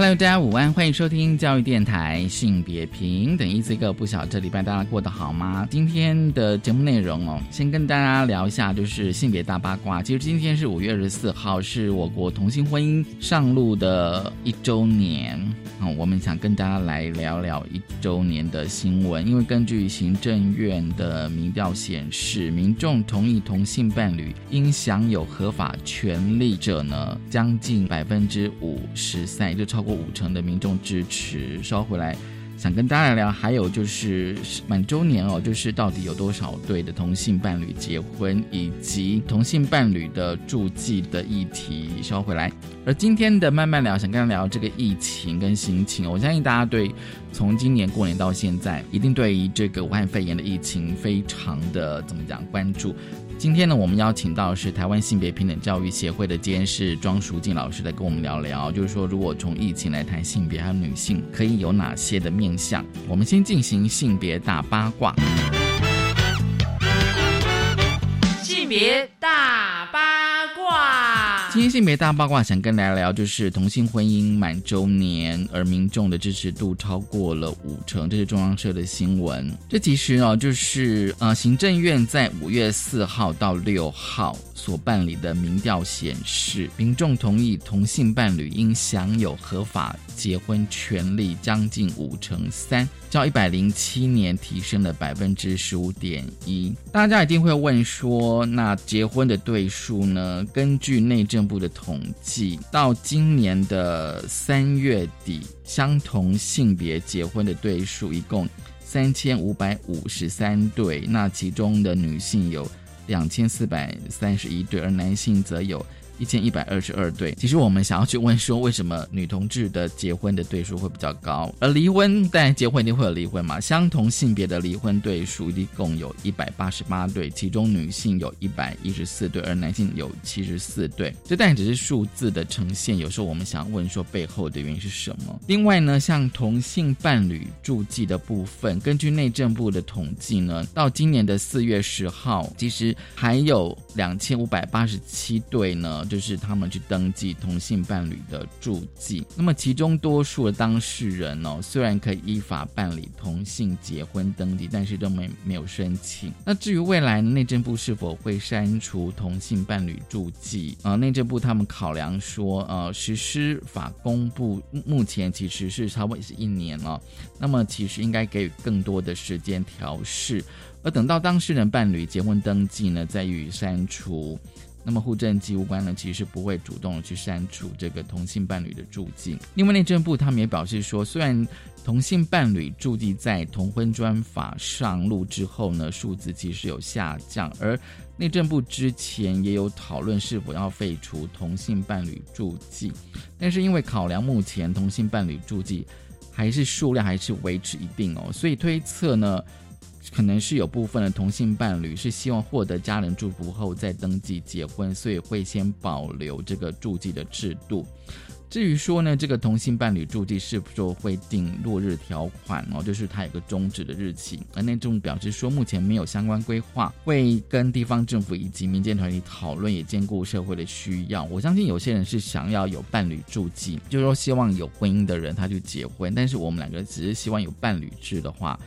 Hello，大家午安，欢迎收听教育电台性别平等 Easy Go。不晓这礼拜大家过得好吗？今天的节目内容哦，先跟大家聊一下，就是性别大八卦。其实今天是五月二十四号，是我国同性婚姻上路的一周年。嗯，我们想跟大家来聊聊一周年的新闻，因为根据行政院的民调显示，民众同意同性伴侣应享有合法权利者呢，将近百分之五十三，就超过过五成的民众支持。稍回来。想跟大家聊，还有就是满周年哦，就是到底有多少对的同性伴侣结婚，以及同性伴侣的住记的议题，稍回来。而今天的慢慢聊，想跟大家聊这个疫情跟心情。我相信大家对从今年过年到现在，一定对于这个武汉肺炎的疫情非常的怎么讲关注。今天呢，我们邀请到是台湾性别平等教育协会的监事庄淑静老师来跟我们聊聊，就是说，如果从疫情来谈性别还有女性，可以有哪些的面向？我们先进行性别大八卦。性别，性别大八卦想跟大家聊，就是同性婚姻满周年，而民众的支持度超过了五成，这是中央社的新闻。这其实哦，就是呃，行政院在五月四号到六号。所办理的民调显示，民众同意同性伴侣应享有合法结婚权利将近五成三，较一百零七年提升了百分之十五点一。大家一定会问说，那结婚的对数呢？根据内政部的统计，到今年的三月底，相同性别结婚的对数一共三千五百五十三对，那其中的女性有。两千四百三十一对，而男性则有。一千一百二十二对，其实我们想要去问说，为什么女同志的结婚的对数会比较高，而离婚，但结婚一定会有离婚嘛？相同性别的离婚对数一共有一百八十八对，其中女性有一百一十四对，而男性有七十四对。这但只是数字的呈现，有时候我们想问说背后的原因是什么？另外呢，像同性伴侣住记的部分，根据内政部的统计呢，到今年的四月十号，其实还有两千五百八十七对呢。就是他们去登记同性伴侣的住记，那么其中多数的当事人哦，虽然可以依法办理同性结婚登记，但是都没没有申请。那至于未来内政部是否会删除同性伴侣住记啊？内政部他们考量说，呃，实施法公布目前其实是差不多也是一年了，那么其实应该给予更多的时间调试，而等到当事人伴侣结婚登记呢，再予以删除。那么户政机关呢，其实不会主动去删除这个同性伴侣的住记。另外内政部他们也表示说，虽然同性伴侣住记在同婚专法上路之后呢，数字其实有下降，而内政部之前也有讨论是否要废除同性伴侣住记，但是因为考量目前同性伴侣住记还是数量还是维持一定哦，所以推测呢。可能是有部分的同性伴侣是希望获得家人祝福后再登记结婚，所以会先保留这个注记的制度。至于说呢，这个同性伴侣注记是否会定落日条款哦，就是它有个终止的日期。而内政表示说，目前没有相关规划，会跟地方政府以及民间团体讨论，也兼顾社会的需要。我相信有些人是想要有伴侣注记，就是说希望有婚姻的人他去结婚，但是我们两个只是希望有伴侣制的话。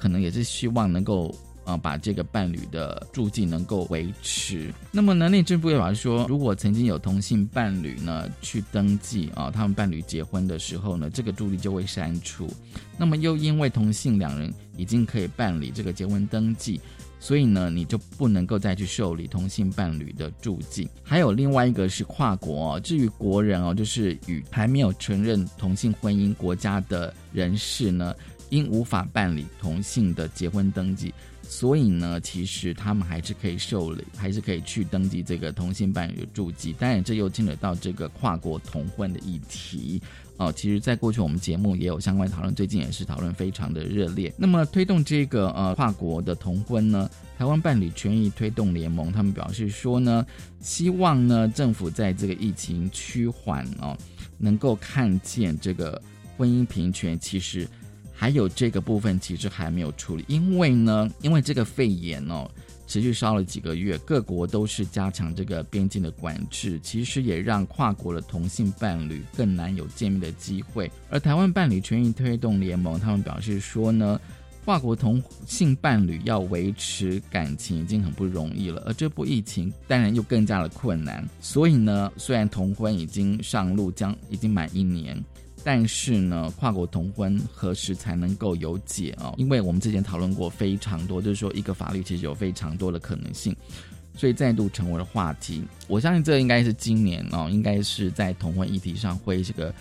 可能也是希望能够啊把这个伴侣的住记能够维持。那么呢，内政部也表示说，如果曾经有同性伴侣呢去登记啊，他们伴侣结婚的时候呢，这个住记就会删除。那么又因为同性两人已经可以办理这个结婚登记，所以呢，你就不能够再去受理同性伴侣的住记。还有另外一个是跨国哦，至于国人哦，就是与还没有承认同性婚姻国家的人士呢。因无法办理同性的结婚登记，所以呢，其实他们还是可以受理，还是可以去登记这个同性伴侣的住籍。当然，这又牵扯到这个跨国同婚的议题。哦，其实，在过去我们节目也有相关讨论，最近也是讨论非常的热烈。那么，推动这个呃跨国的同婚呢，台湾伴侣权益推动联盟他们表示说呢，希望呢政府在这个疫情趋缓哦，能够看见这个婚姻平权，其实还有这个部分其实还没有处理，因为呢，因为这个肺炎哦。持续烧了几个月，各国都是加强这个边境的管制，其实也让跨国的同性伴侣更难有见面的机会。而台湾伴侣权益推动联盟他们表示说呢，跨国同性伴侣要维持感情已经很不容易了，而这波疫情当然又更加的困难。所以呢，虽然同婚已经上路，将已经满一年。但是呢，跨国同婚何时才能够有解哦？因为我们之前讨论过非常多，就是说一个法律其实有非常多的可能性，所以再度成为了话题。我相信这应该是今年哦，应该是在同婚议题上会这个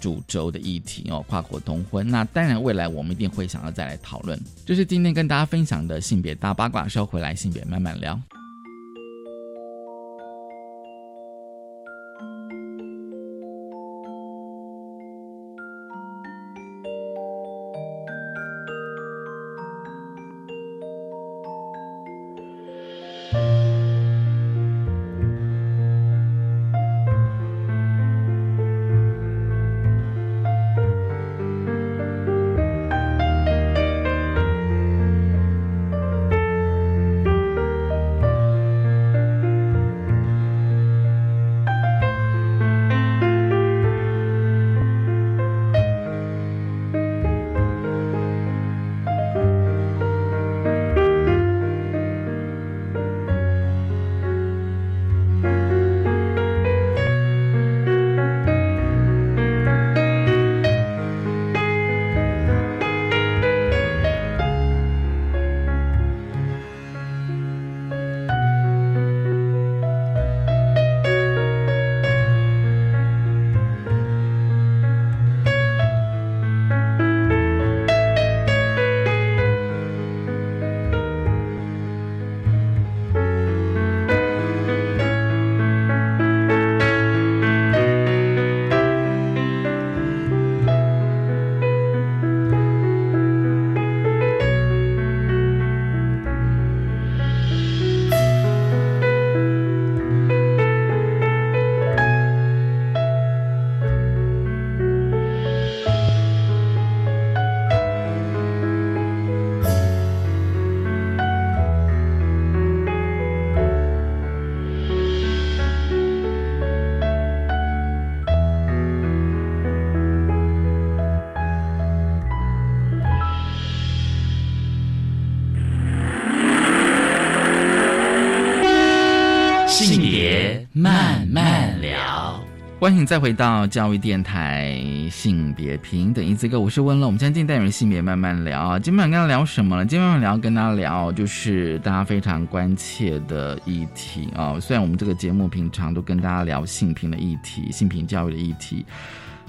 主轴的议题哦。跨国同婚，那当然未来我们一定会想要再来讨论。就是今天跟大家分享的性别大八卦，稍回来性别慢慢聊。欢迎再回到教育电台性别平等一字歌，我是温乐。我们今天进单元性别慢慢聊啊，今天晚跟大家聊什么呢？今天晚上聊跟大家聊就是大家非常关切的议题啊。虽然我们这个节目平常都跟大家聊性平的议题、性平教育的议题，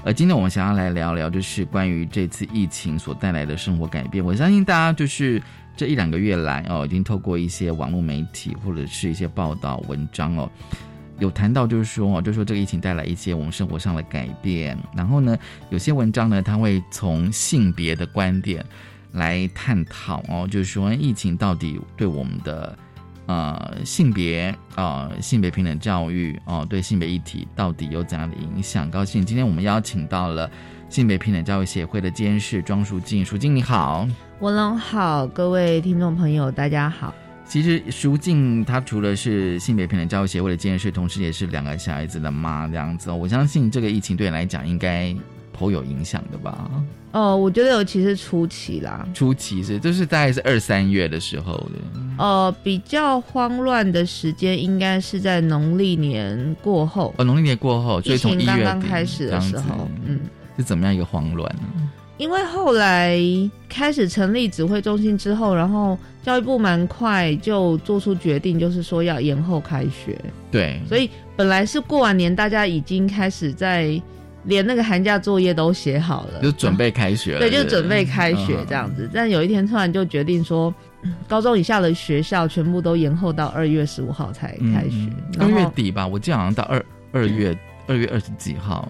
呃今天我们想要来聊聊，就是关于这次疫情所带来的生活改变。我相信大家就是这一两个月来哦，已经透过一些网络媒体或者是一些报道文章哦。有谈到，就是说哦，就说这个疫情带来一些我们生活上的改变。然后呢，有些文章呢，它会从性别的观点来探讨哦，就是说疫情到底对我们的呃性别啊性别平等教育哦，对性别议题到底有怎样的影响？高兴，今天我们邀请到了性别平等教育协会的监事庄淑静，淑静你好，文龙好，各位听众朋友大家好。其实淑静她除了是性别平等教育协会的监事，同时也是两个小孩子的妈，这样子。我相信这个疫情对你来讲应该颇有影响的吧？哦，我觉得尤其是初期啦，初期是就是大概是二三月的时候的。呃，比较慌乱的时间应该是在农历年过后。哦，农历年过后，所以从一月刚刚开始的时候，嗯，是怎么样一个慌乱呢？因为后来开始成立指挥中心之后，然后教育部蛮快就做出决定，就是说要延后开学。对，所以本来是过完年，大家已经开始在连那个寒假作业都写好了，就准备开学了。对，就准备开学这样子。但有一天突然就决定说，高中以下的学校全部都延后到二月十五号才开学，二月底吧，我记得好像到二二月二月二十几号，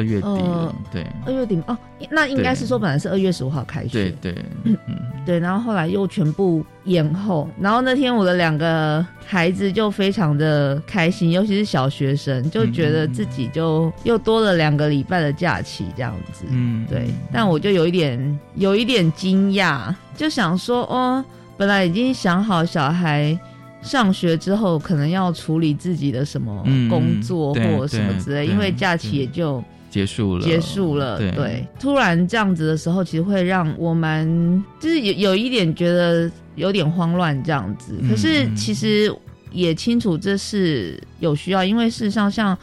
二月底对。二月底哦，那应该是说本来是二月十五号开学，对对，嗯 对，然后后来又全部延后，然后那天我的两个孩子就非常的开心，尤其是小学生，就觉得自己就又多了两个礼拜的假期这样子。嗯，对，但我就有一点有一点惊讶，就想说，哦，本来已经想好小孩上学之后可能要处理自己的什么嗯工作或什么之类，对因为假期也就。结束了，结束了，对。对，突然这样子的时候，其实会让我们就是有有一点觉得有点慌乱这样子。嗯可是嗯。其实也清楚这是有需要，因为事实上像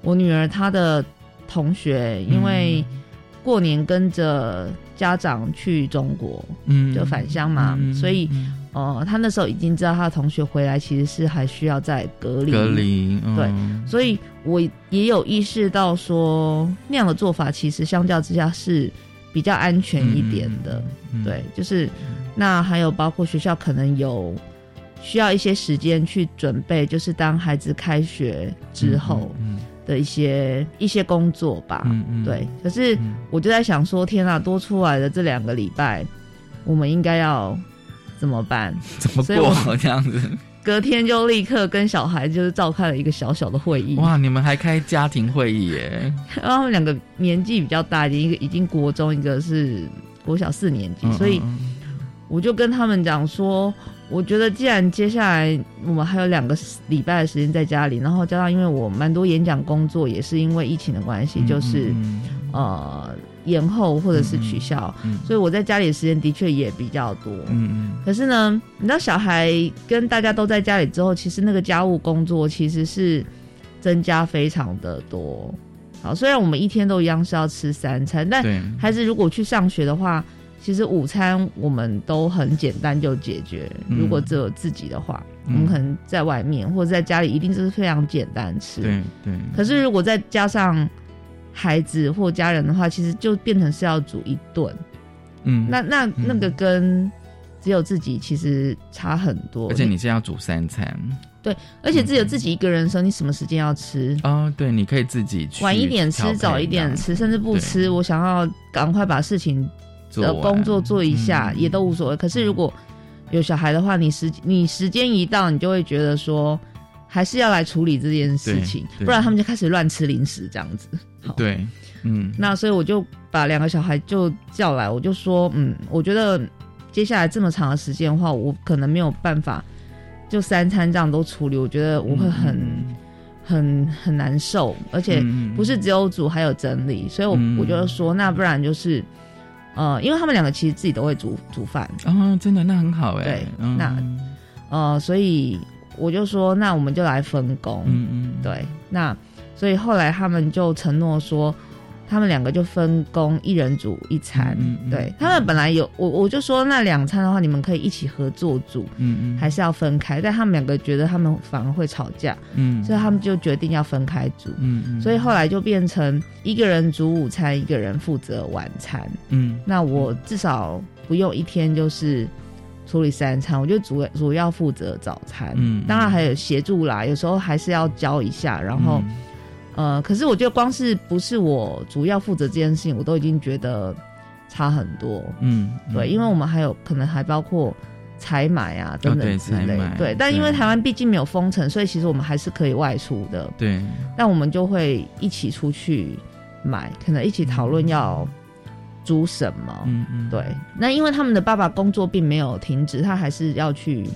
我女儿她的同学，因为过年跟着家长去中国嗯。就返乡嘛，嗯所以嗯呃，他那时候已经知道他的同学回来其实是还需要再隔离，隔离，对嗯所以我也有意识到说，那样的做法其实相较之下是比较安全一点的。，嗯对，就是那还有包括学校可能有需要一些时间去准备，就是当孩子开学之后嗯的一些、一些工作吧。嗯嗯，对，可是嗯。我就在想说，天啊，多出来的这两个礼拜，我们应该要怎么办？怎么过这样子？隔天就立刻跟小孩就是召开了一个小小的会议。哇，你们还开家庭会议耶？然后他们两个年纪比较大一点，一个已经国中，一个是国小四年级，嗯所以嗯我就跟他们讲说，我觉得既然接下来我们还有两个礼拜的时间在家里，然后加上因为我蛮多演讲工作也是因为疫情的关系，嗯就是嗯呃延后或者是取消，嗯所以我在家里的时间的确也比较多。嗯可是呢，你知道小孩跟大家都在家里之后，其实那个家务工作其实是增加非常的多。好，虽然我们一天都一样是要吃三餐，但孩子如果去上学的话，其实午餐我们都很简单就解决。嗯如果只有自己的话，嗯我们可能在外面或者在家里一定就是非常简单吃。对对，可是如果再加上孩子或家人的话，其实就变成是要煮一顿。嗯，那那那个跟只有自己其实差很多。而且你是要煮三餐对而且只有自己一个人的时候，你什么时间要吃？哦，对，你可以自己去晚一点吃，早一点吃，甚至不吃。我想要赶快把事情的工作做一下，嗯也都无所谓。可是如果有小孩的话，你时你时间一到，你就会觉得说，还是要来处理这件事情，不然他们就开始乱吃零食这样子。好，对，嗯，那所以我就把两个小孩就叫来，我就说，嗯，我觉得接下来这么长的时间的话，我可能没有办法就三餐这样都处理，我觉得我会很、嗯很很难受，而且嗯不是只有煮，还有整理，所以我、嗯我就说，那不然就是，呃，因为他们两个其实自己都会煮煮饭，哦，真的那很好哎，对嗯。那呃，所以我就说，那我们就来分工，嗯嗯，对，那所以后来他们就承诺说，他们两个就分工，一人煮一餐。嗯嗯对他们本来有我，我就说那两餐的话，你们可以一起合作煮，嗯嗯，还是要分开？但他们两个觉得他们反而会吵架，嗯，所以他们就决定要分开煮。嗯嗯，所以后来就变成一个人煮午餐，一个人负责晚餐。嗯那我至少不用一天就是处理三餐，我就主主要负责早餐。嗯当然还有协助啦，有时候还是要教一下。然后、嗯呃，可是我觉得光是不是我主要负责这件事情，我都已经觉得差很多。嗯，对，因为我们还有可能还包括采买啊等等之类。对，但因为台湾毕竟没有封城，所以其实我们还是可以外出的。对，但我们就会一起出去买，可能一起讨论要煮什么。嗯嗯，对，那因为他们的爸爸工作并没有停止，他还是要去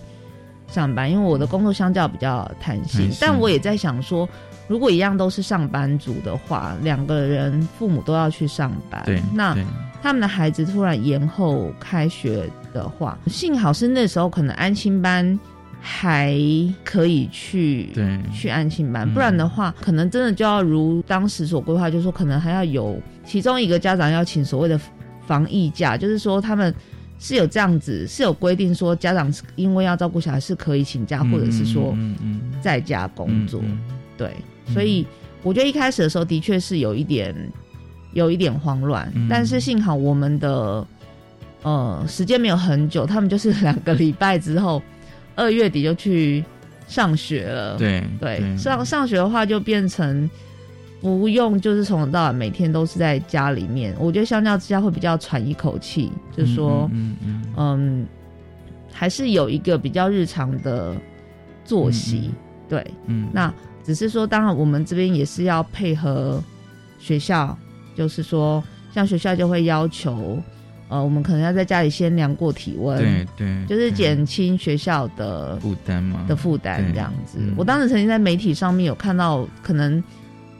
上班。因为我的工作相较比较弹性，但我也在想说，如果一样都是上班族的话，两个人父母都要去上班，对，那他们的孩子突然延后开学的话，幸好是那时候可能安心班还可以去对。去安亲班，嗯。不然的话，可能真的就要如当时所规划，就是说可能还要有其中一个家长要请所谓的防疫假，就是说他们是有这样子是有规定说家长因为要照顾小孩是可以请假，或者是说在家工作，嗯对，所以我觉得一开始的时候的确是有一点有一点慌乱，嗯。但是幸好我们的呃时间没有很久，他们就是两个礼拜之后，二月底就去上学了。对对，上上学的话就变成不用，就是从头到尾每天都是在家里面。我觉得相较之下会比较喘一口气，就是说，嗯嗯嗯，还是有一个比较日常的作息。对，嗯，那只是说，当然我们这边也是要配合学校，就是说，像学校就会要求，呃，我们可能要在家里先量过体温，对对，就是减轻学校的负担嘛的负担这样子。我当时曾经在媒体上面有看到，可能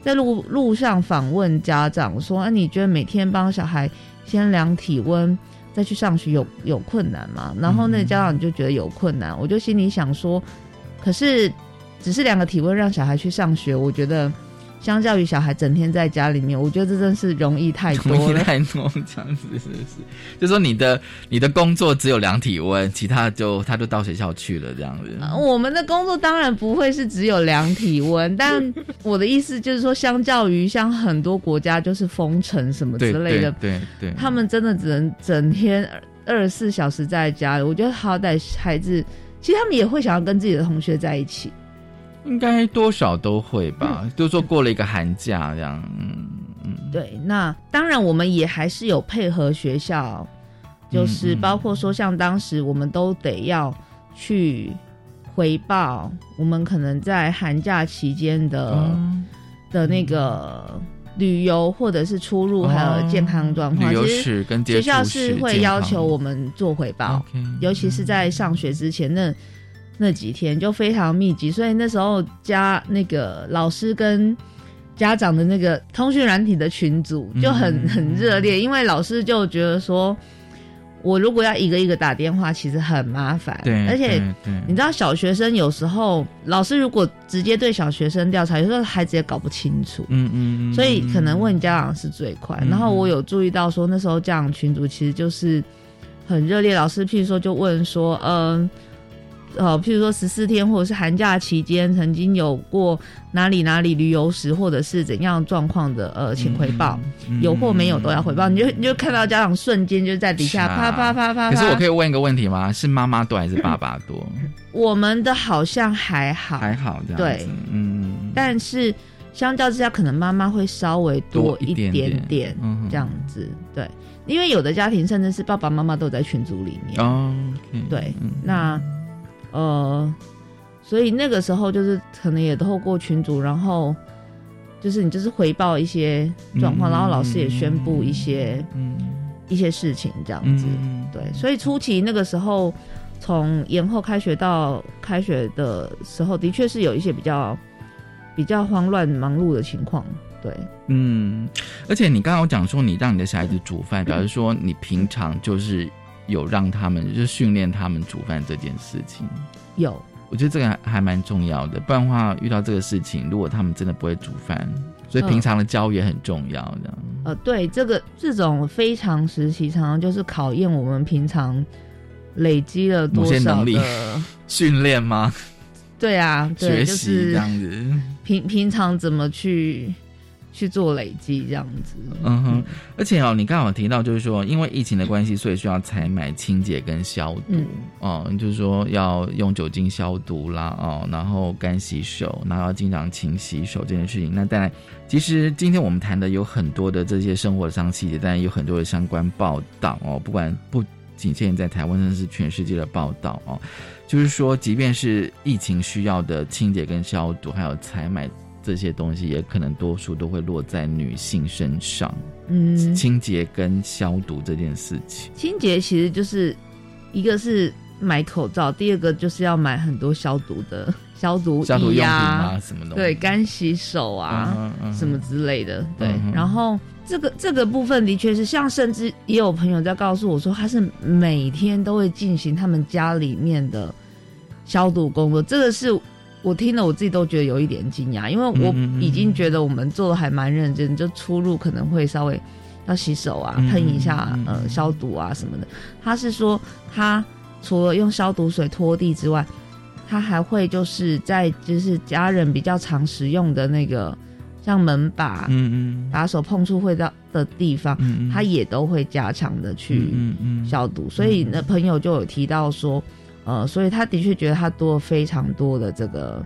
在路路上访问家长说，啊，你觉得每天帮小孩先量体温再去上学有有困难吗？然后那家长就觉得有困难，我就心里想说，可是。只是两个体温让小孩去上学，我觉得相较于小孩整天在家里面，我觉得这真是容易太多了。太多这样子是不是？就说你的你的工作只有量体温，其他就他就到学校去了这样子。我们的工作当然不会是只有量体温，但我的意思就是说，相较于像很多国家就是封城什么之类的，对对，他们真的只能整天二十四小时在家里。我觉得好歹孩子，其实他们也会想要跟自己的同学在一起。应该多少都会吧，就说过了一个寒假这样，嗯嗯。对，那当然我们也还是有配合学校，就是包括说像当时我们都得要去回报我们可能在寒假期间的的那个旅游或者是出入还有健康状况，其实跟学校是会要求我们做回报，尤其是在上学之前那。那几天就非常密集，所以那时候加那个老师跟家长的那个通讯软体的群组就很很热烈，因为老师就觉得说，我如果要一个一个打电话，其实很麻烦，对，而且你知道小学生有时候老师如果直接对小学生调查，有时候孩子也搞不清楚，嗯嗯，所以可能问家长是最快。然后我有注意到说，那时候家长群组其实就是很热烈，老师譬如说就问说，嗯。呃，譬如说十四天或者是寒假期间，曾经有过哪里哪里旅游时，或者是怎样状况的，呃，请回报，有或没有都要回报。你就你就看到家长瞬间就在底下啪啪啪啪。可是我可以问一个问题吗？是妈妈多还是爸爸多？我们的好像还好，还好这样。对，嗯，但是相较之下，可能妈妈会稍微多一点点，这样子。对，因为有的家庭甚至是爸爸妈妈都在群组里面。哦，对，那。呃，所以那个时候就是可能也透过群组，然后就是你就是回报一些状况，然后老师也宣布一些嗯一些事情这样子，对。所以初期那个时候，从延后开学到开学的时候，的确是有一些比较比较慌乱忙碌的情况，对。嗯，而且你刚刚讲说你让你的小孩子煮饭，表示说你平常就是。有让他们就训练他们煮饭这件事情，有，我觉得这个还蛮重要的。不然的话，遇到这个事情，如果他们真的不会煮饭，所以平常的教也很重要。这样，呃，对，这个这种非常时期，常常就是考验我们平常累积了多少的训练吗？对啊，学习这样子，平平常怎么去？去做累积这样子，嗯哼，而且哦，你刚好提到就是说，因为疫情的关系，所以需要采买清洁跟消毒哦，就是说要用酒精消毒啦，哦，然后干洗手，然后要经常勤洗手这件事情。那当然，其实今天我们谈的有很多的这些生活上细节，当然有很多的相关报道哦，不管不仅限在台湾，甚至是全世界的报道哦，就是说，即便是疫情需要的清洁跟消毒，还有采买。这些东西也可能多数都会落在女性身上，嗯，清洁跟消毒这件事情。清洁其实就是一个是买口罩，第二个就是要买很多消毒的 消毒消毒用品啊，什么的，对，干洗手啊，什么之类的，对。然后这个这个部分的确是，像甚至也有朋友在告诉我说，他是每天都会进行他们家里面的消毒工作，这个是。我听了，我自己都觉得有一点惊讶，因为我已经觉得我们做的还蛮认真，就出入可能会稍微要洗手啊，喷一下呃消毒啊什么的。他是说，他除了用消毒水拖地之外，他还会就是在就是家人比较常使用的那个像门把、嗯嗯。把手碰触会到的地方，嗯，它也都会加强的去嗯嗯消毒。所以那，朋友就有提到说，呃，所以他的确觉得他多了非常多的这个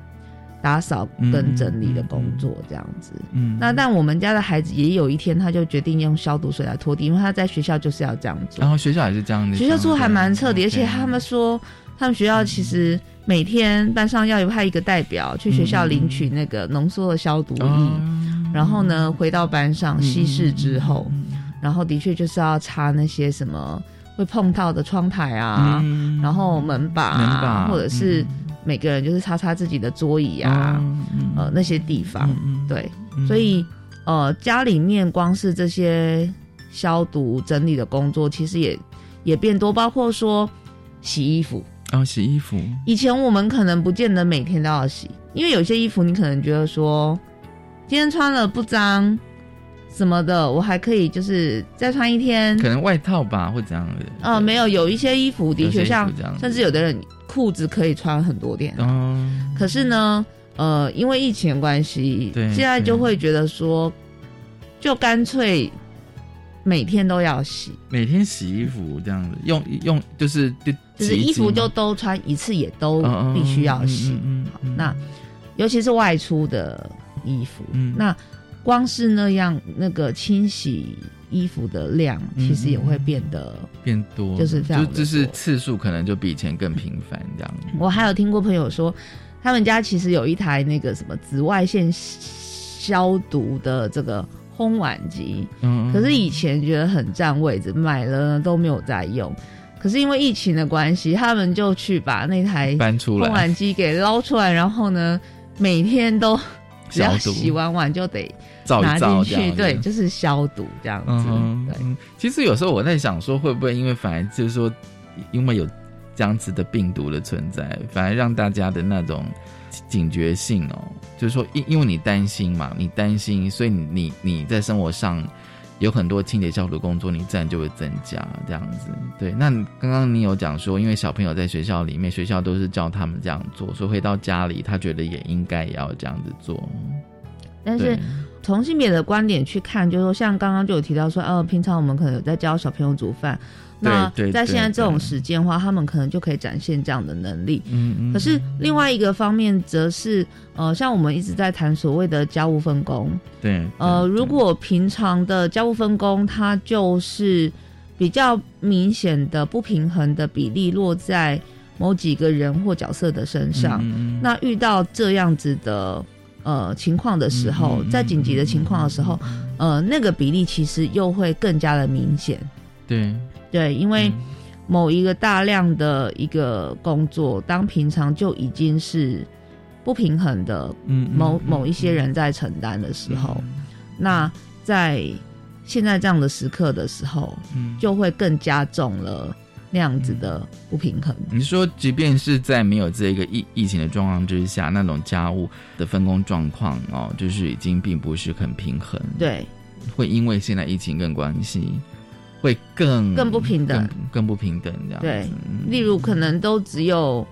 打扫跟整理的工作，这样子。嗯，那但我们家的孩子也有一天，他就决定用消毒水来拖地，因为他在学校就是要这样做。然后学校也是这样的，学校做还蛮彻底，而且他们说，他们学校其实每天班上要有派一个代表去学校领取那个浓缩的消毒液，哦。然后呢回到班上稀释之后，嗯。然后的确就是要擦那些什么会碰到的窗台啊，嗯。然后门把、门啊，把或者是每个人就是擦擦自己的桌椅啊，嗯呃那些地方，嗯。对，嗯。所以呃家里面光是这些消毒整理的工作，其实也也变多，包括说洗衣服。哦洗衣服，以前我们可能不见得每天都要洗，因为有些衣服你可能觉得说今天穿了不脏什么的，我还可以就是再穿一天。可能外套吧或怎样的，呃，没有，有一些衣服的确像甚至有的人裤子可以穿很多天。哦，可是呢，呃，因为疫情的关系，现在就会觉得说，就干脆每天都要洗，每天洗衣服这样子，用用就是就就是衣服就都穿一次，也都嗯嗯必须要洗。嗯嗯嗯嗯那尤其是外出的衣服，嗯。那光是那样那个清洗衣服的量，嗯其实也会变得。变多，就是非常就就是次数可能就比以前更频繁这样。我还有听过朋友说，他们家其实有一台那个什么紫外线消毒的这个烘碗机，嗯，可是以前觉得很占位置，买了都没有在用。可是因为疫情的关系，他们就去把那台烘搬出来烘碗机给捞出来，然后呢，每天都只要消毒洗完碗就得照拿一照进去，对，就是消毒这样子。嗯对，嗯其实有时候我在想说，会不会因为反而就是说，因为有这样子的病毒的存在，反而让大家的那种警觉性哦，就是说，因因为你担心嘛，你担心，所以你你你在生活上有很多清洁消毒工作，你自然就会增加这样子。对，那刚刚你有讲说，因为小朋友在学校里面，学校都是教他们这样做，所以回到家里，他觉得也应该也要这样子做。但是对从性别的观点去看，就是说，像刚刚就有提到说，呃，平常我们可能有在教小朋友煮饭，那在现在这种时间的话，他们可能就可以展现这样的能力。嗯嗯，可是另外一个方面，则是呃，像我们一直在谈所谓的家务分工，对，呃，如果平常的家务分工，它就是比较明显的不平衡的比例落在某几个人或角色的身上，嗯嗯嗯。那遇到这样子的呃情况的时候，在紧急的情况的时候，呃，那个比例其实又会更加的明显。对，对，因为嗯。某一个大量的一个工作，当平常就已经是不平衡的，嗯某某一些人在承担的时候，那在现在这样的时刻的时候，嗯。就会更加重了那样子的不平衡。你说，即便是在没有这个疫疫情的状况之下，那种家务的分工状况哦，就是已经并不是很平衡。，对，会因为现在疫情更关系，会更更不平等。更更不平等这样子。对。嗯例如可能都只有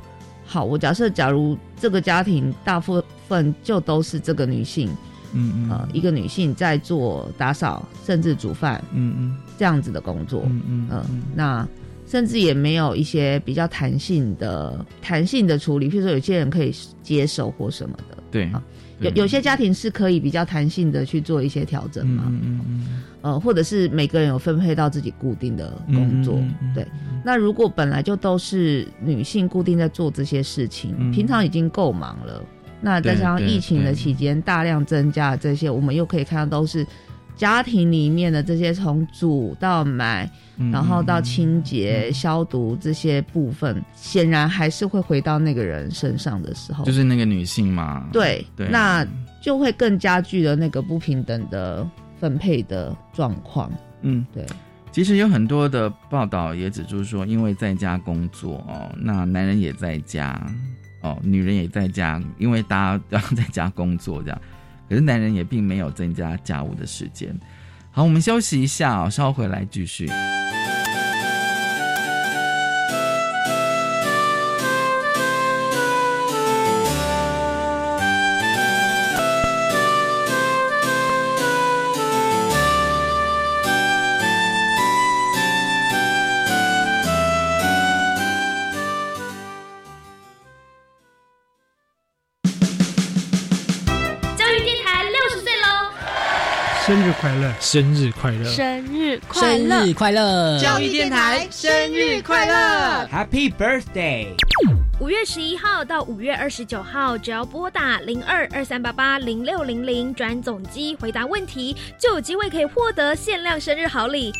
好，我假设假如这个家庭大部分就都是这个女性，嗯嗯。呃，一个女性在做打扫甚至煮饭嗯嗯。这样子的工作，嗯嗯嗯，那甚至也没有一些比较弹性的弹性的处理，譬如说有些人可以接受或什么的，对啊，有有些家庭是可以比较弹性的去做一些调整嘛，嗯嗯嗯呃，或者是每个人有分配到自己固定的工作，嗯嗯嗯嗯对。那如果本来就都是女性固定在做这些事情，嗯。平常已经够忙了，那再加上疫情的期间大量增加这些，我们又可以看到都是家庭里面的这些从煮到买，嗯然后到嗯清洁、消毒这些部分，显然还是会回到那个人身上的时候，就是那个女性嘛。对，对，那就会更加剧了那个不平等的分配的状况。嗯。对，其实有很多的报道也指出说，因为在家工作哦，那男人也在家哦，女人也在家，因为大家要在家工作这样，可是男人也并没有增加家务的时间。好，我们休息一下哦，稍后回来继续。生日快乐，生日快乐，生日快乐！教育电台生日快乐，Happy Birthday！五月十一号到五月二十九号，只要拨打零二二三八八零六零零转总机回答问题，就有机会可以获得限量生日好礼。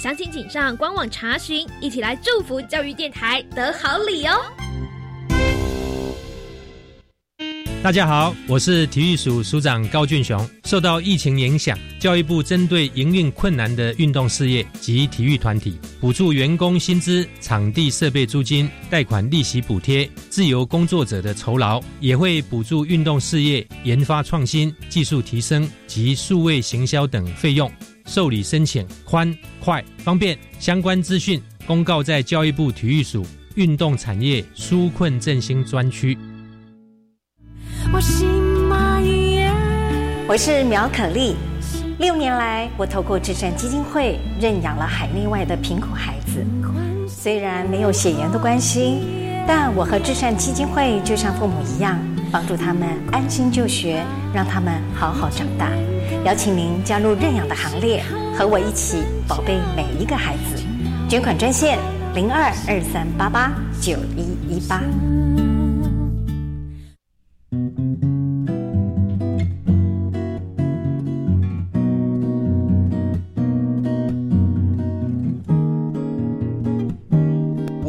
详情请上官网查询，一起来祝福教育电台得好礼哦！大家好，我是体育署署长高俊雄。受到疫情影响，教育部针对营运困难的运动事业及体育团体，补助员工薪资、场地设备租金、贷款利息补贴、自由工作者的酬劳，也会补助运动事业研发创新、技术提升及数位行销等费用。受理申请宽、快、方便，相关资讯公告在教育部体育署运动产业纾困振兴专区。我是苗可丽。六年来，我透过至善基金会认养了海内外的贫苦孩子。虽然没有血缘的关系，但我和至善基金会就像父母一样，帮助他们安心就学，让他们好好长大。邀请您加入认养的行列，和我一起宝贝每一个孩子。捐款专线零二二三八八九一一八。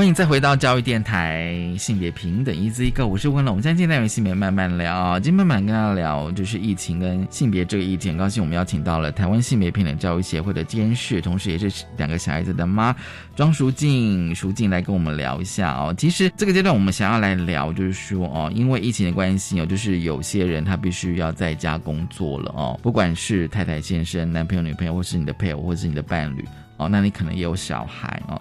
欢迎再回到教育电台，性别平等一字一个，我是温龙。我们现在进入性别慢慢聊，今天慢慢跟大家聊就是疫情跟性别这个议题。很高兴我们邀请到了台湾性别平等教育协会的监事，同时也是两个小孩子的妈庄淑静，淑静来跟我们聊一下哦。其实这个阶段我们想要来聊，就是说哦，因为疫情的关系哦，就是有些人他必须要在家工作了哦，不管是太太先生、男朋友女朋友，或是你的配偶，或是你的伴侣哦，那你可能也有小孩哦。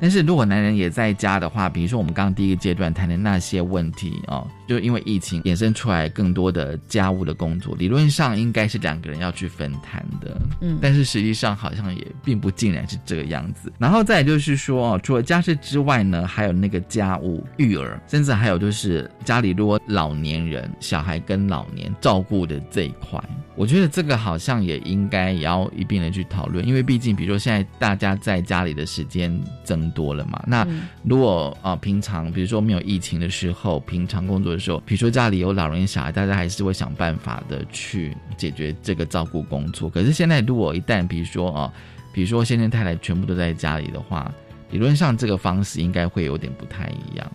但是如果男人也在家的话，比如说我们刚刚第一个阶段谈的那些问题哦，就因为疫情衍生出来更多的家务的工作，理论上应该是两个人要去分摊的，嗯，但是实际上好像也并不尽然是这个样子。然后再就是说哦，除了家事之外呢，还有那个家务、育儿，甚至还有就是家里如果老年人、小孩跟老年照顾的这一块。我觉得这个好像也应该也要一并的去讨论，因为毕竟，比如说现在大家在家里的时间增多了嘛。那如果啊，平常比如说没有疫情的时候，平常工作的时候，比如说家里有老人小孩，大家还是会想办法的去解决这个照顾工作。可是现在如果一旦比如说啊，比如说先生太太全部都在家里的话，理论上这个方式应该会有点不太一样。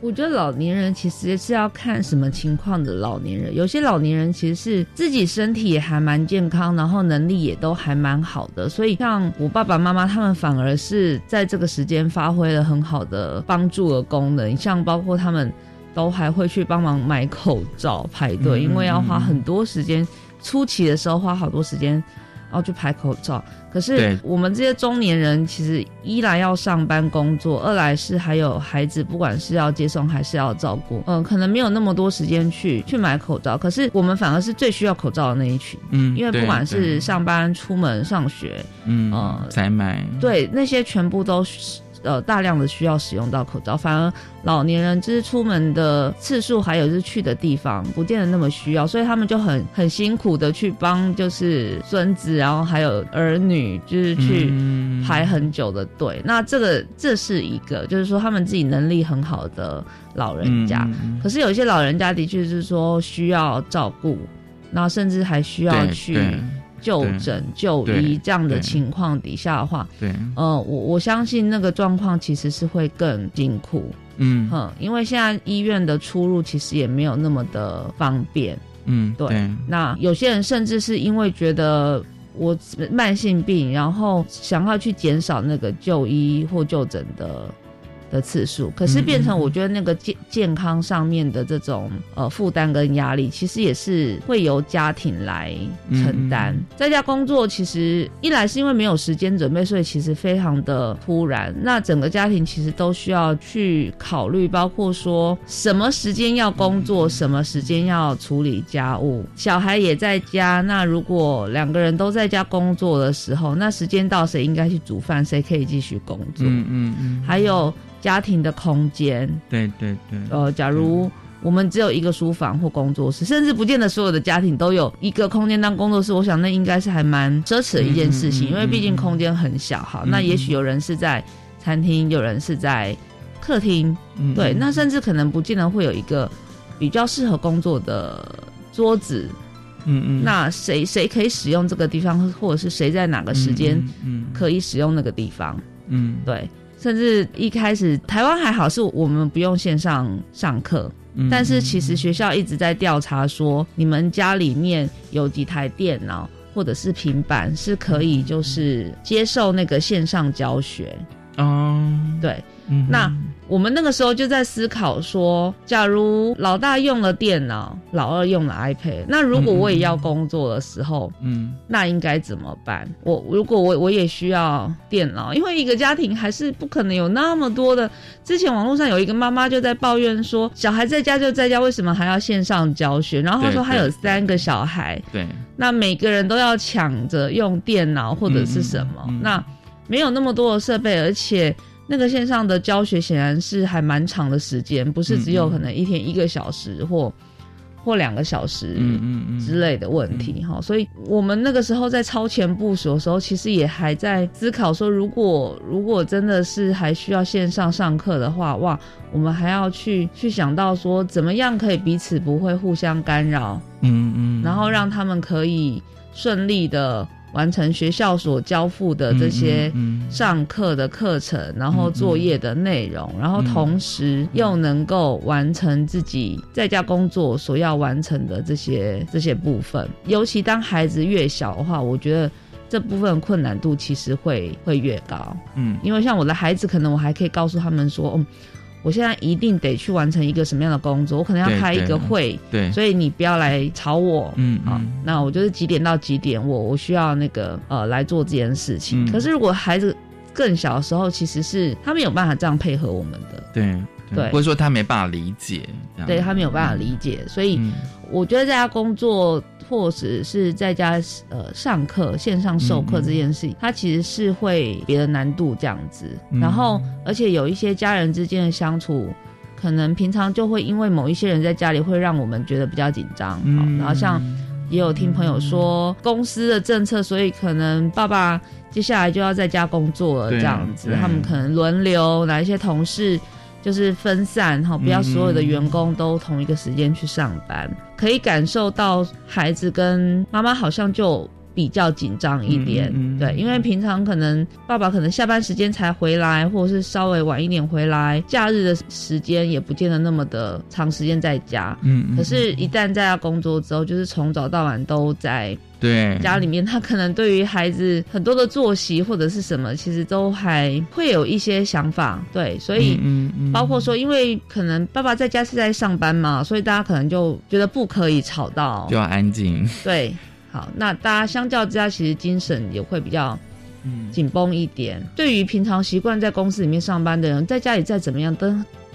我觉得老年人其实是要看什么情况的老年人，有些老年人其实是自己身体也还蛮健康，然后能力也都还蛮好的，所以像我爸爸妈妈他们反而是在这个时间发挥了很好的帮助的功能，像包括他们都还会去帮忙买口罩排队，因为要花很多时间，初期的时候花好多时间。然后去排口罩，可是我们这些中年人其实一来要上班工作，二来是还有孩子，不管是要接送还是要照顾，嗯，可能没有那么多时间去去买口罩。可是我们反而是最需要口罩的那一群，嗯，因为不管是上班、出门、上学，嗯，呃，再买，对，那些全部都是。呃，大量的需要使用到口罩，反而老年人就是出门的次数，还有就是去的地方，不见得那么需要，所以他们就很很辛苦的去帮，就是孙子，然后还有儿女，就是去排很久的队。那这个这是一个，就是说他们自己能力很好的老人家，可是有一些老人家的确是说需要照顾，然后甚至还需要去。就诊就医这样的情况底下的话，对，呃，我我相信那个状况其实是会更辛苦，嗯哼，因为现在医院的出入其实也没有那么的方便，嗯，对。那有些人甚至是因为觉得我慢性病，然后想要去减少那个就医或就诊的的次数。可是变成我觉得那个健健康上面的这种呃负担跟压力，其实也是会由家庭来承担。在家工作其实一来是因为没有时间准备，所以其实非常的突然。那整个家庭其实都需要去考虑，包括说什么时间要工作，什么时间要处理家务，小孩也在家。那如果两个人都在家工作的时候，那时间到谁应该去煮饭，谁可以继续工作？嗯嗯嗯。还有家庭的空间，对对对。呃，假如我们只有一个书房或工作室，甚至不见得所有的家庭都有一个空间当工作室，我想那应该是还蛮奢侈的一件事情，因为毕竟空间很小。哈，那也许有人是在餐厅，有人是在客厅，对，那甚至可能不见得会有一个比较适合工作的桌子。嗯嗯，那谁谁可以使用这个地方，或者是谁在哪个时间，嗯，可以使用那个地方，嗯，对，甚至一开始台湾还好，是我们不用线上上课，但是其实学校一直在调查说，你们家里面有几台电脑或者是平板是可以就是接受那个线上教学，嗯，对，那。我们那个时候就在思考说，假如老大用了电脑，老二用了 iPad，那如果我也要工作的时候，嗯，那应该怎么办？我如果我我也需要电脑，因为一个家庭还是不可能有那么多的。之前网络上有一个妈妈就在抱怨说，小孩在家就在家，为什么还要线上教学？然后她说她有三个小孩，对，那每个人都要抢着用电脑或者是什么，那没有那么多的设备，而且。那个线上的教学显然是还蛮长的时间，不是只有可能一天一个小时或或两个小时之类的问题哈。所以我们那个时候在超前部署的时候，其实也还在思考说，如果如果真的是还需要线上上课的话，哇，我们还要去去想到说，怎么样可以彼此不会互相干扰，嗯嗯，然后让他们可以顺利的。完成学校所交付的这些上课的课程，然后作业的内容，然后同时又能够完成自己在家工作所要完成的这些这些部分。尤其当孩子越小的话，我觉得这部分困难度其实会会越高。嗯，因为像我的孩子，可能我还可以告诉他们说，嗯。我现在一定得去完成一个什么样的工作？我可能要开一个会，对，所以你不要来吵我。嗯，好，那我就是几点到几点，我我需要那个呃来做这件事情。可是如果孩子更小的时候，其实是他们有办法这样配合我们的。对对，或者说他没办法理解，对他没有办法理解，所以我觉得在家工作。或者是在家呃上课线上授课这件事情，它其实是会别的难度这样子。然后，而且有一些家人之间的相处，可能平常就会因为某一些人在家里，会让我们觉得比较紧张。然后，像也有听朋友说，公司的政策，所以可能爸爸接下来就要在家工作了这样子。他们可能轮流，哪一些同事。就是分散哈，不要所有的员工都同一个时间去上班，可以感受到孩子跟妈妈好像就。比较紧张一点，对，因为平常可能爸爸可能下班时间才回来，或者是稍微晚一点回来，假日的时间也不见得那么的长时间在家。嗯，可是，一旦在家工作之后，就是从早到晚都在对家里面，他可能对于孩子很多的作息或者是什么，其实都还会有一些想法。对，所以包括说，因为可能爸爸在家是在上班嘛，所以大家可能就觉得不可以吵到，就要安静。对。好，那大家相较之下，其实精神也会比较紧绷一点。对于平常习惯在公司里面上班的人，在家里再怎么样都。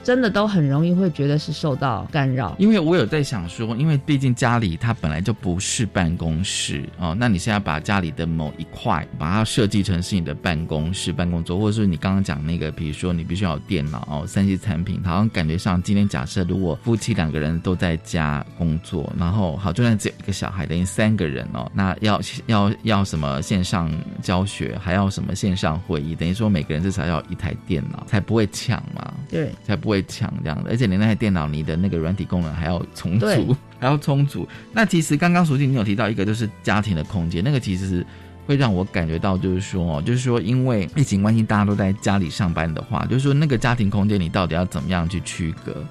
真的都很容易会觉得是受到干扰，因为我有在想说，因为毕竟家里它本来就不是办公室哦，那你现在把家里的某一块把它设计成是你的办公室、办公桌，或者是你刚刚讲那个，比如说你必须要有电脑哦，三 C 产品，好像感觉上今天假设如果夫妻两个人都在家工作，然后好就算只有一个小孩，等于三个人哦，那要要要什么线上教学，还要什么线上会议，等于说每个人至少要一台电脑才不会抢嘛，对，才不会。会强这样的，而且你那台电脑，你的那个软体功能还要充足，还要充足。那其实刚刚熟悉你有提到一个，就是家庭的空间，那个其实是会让我感觉到，就是说，就是说，因为疫情关系，大家都在家里上班的话，就是说，那个家庭空间你到底要怎么样去区隔，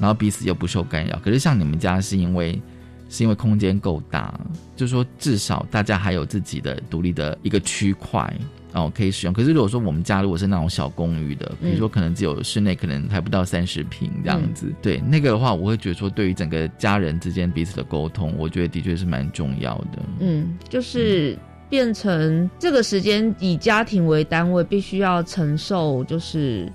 然后彼此又不受干扰。可是像你们家是因为是因为空间够大，就是说至少大家还有自己的独立的一个区块。哦可以使用。可是如果说我们家如果是那种小公寓的，比如说可能只有室内可能还不到三十平这样子，对那个的话，我会觉得说对于整个家人之间彼此的沟通，我觉得的确是蛮重要的。嗯，就是变成这个时间以家庭为单位，必须要承受就是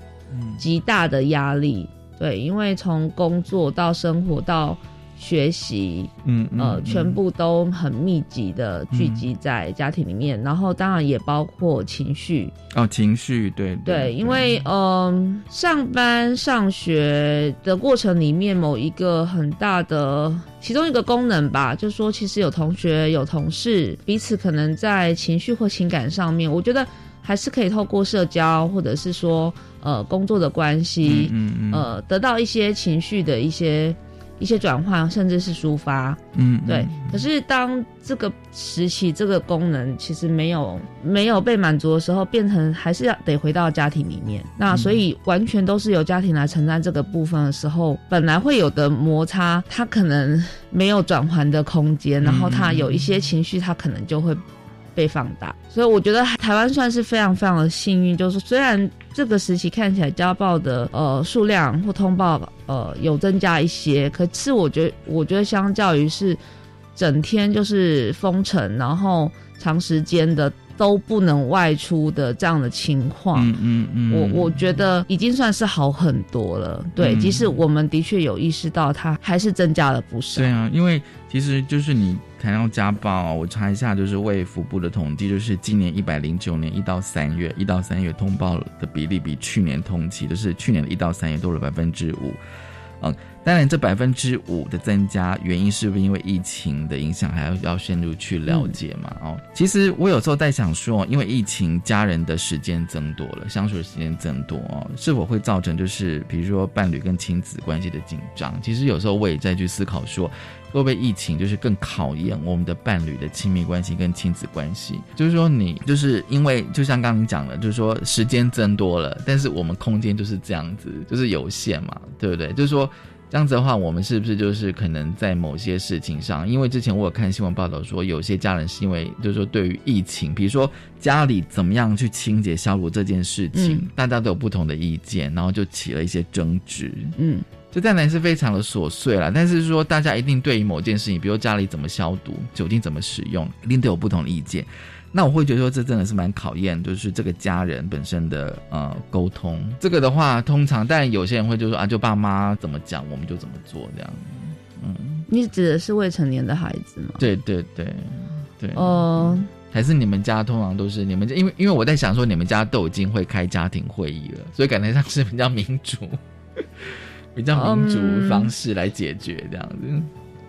极大的压力。对，因为从工作到生活到学习，嗯呃，全部都很密集的聚集在家庭里面，然后当然也包括情绪。哦，情绪对对，因为嗯，上班上学的过程里面，某一个很大的其中一个功能吧，就是说其实有同学有同事彼此可能在情绪或情感上面，我觉得还是可以透过社交或者是说呃工作的关系，嗯嗯。呃得到一些情绪的一些。一些转换，甚至是抒发，嗯，对。可是当这个时期这个功能其实没有没有被满足的时候，变成还是要得回到家庭里面。那所以完全都是由家庭来承担这个部分的时候，本来会有的摩擦，它可能没有转换的空间，然后它有一些情绪，它可能就会。被放大，所以我觉得台湾算是非常非常的幸运，就是虽然这个时期看起来家暴的呃数量或通报呃有增加一些，可是我觉得我觉得相较于是整天就是封城，然后长时间的。都不能外出的这样的情况，嗯嗯嗯，我我觉得已经算是好很多了。对，即使我们的确有意识到它还是增加了不少。对啊，因为其实就是你谈到家暴，我查一下，就是卫福部的统计，就是今年一百零九年一到三月，一到三月通报的比例比去年同期，就是去年的一到三月多了百分之五，嗯。当然，这百分之五的增加原因是不是因为疫情的影响？还要要深入去了解嘛？哦，其实我有时候在想说，因为疫情，家人的时间增多了，相处的时间增多哦，是否会造成就是比如说伴侣跟亲子关系的紧张？其实有时候我也在去思考说，会不会疫情就是更考验我们的伴侣的亲密关系跟亲子关系？就是说，你就是因为就像刚刚讲的，就是说时间增多了，但是我们空间就是这样子，就是有限嘛，对不对？就是说。这样子的话，我们是不是就是可能在某些事情上？因为之前我有看新闻报道说，有些家人是因为就是说对于疫情，比如说家里怎么样去清洁消毒这件事情，大家都有不同的意见，然后就起了一些争执。嗯，这当然是非常的琐碎了。但是说大家一定对于某件事情，比如家里怎么消毒、酒精怎么使用，一定都有不同的意见。那我会觉得说，这真的是蛮考验，就是这个家人本身的呃沟通。这个的话，通常，但有些人会就说啊，就爸妈怎么讲，我们就怎么做这样。嗯，你指的是未成年的孩子吗？对对对对。哦，还是你们家通常都是你们，因为因为我在想说，你们家都已经会开家庭会议了，所以感觉上是比较民主，比较民主方式来解决这样子。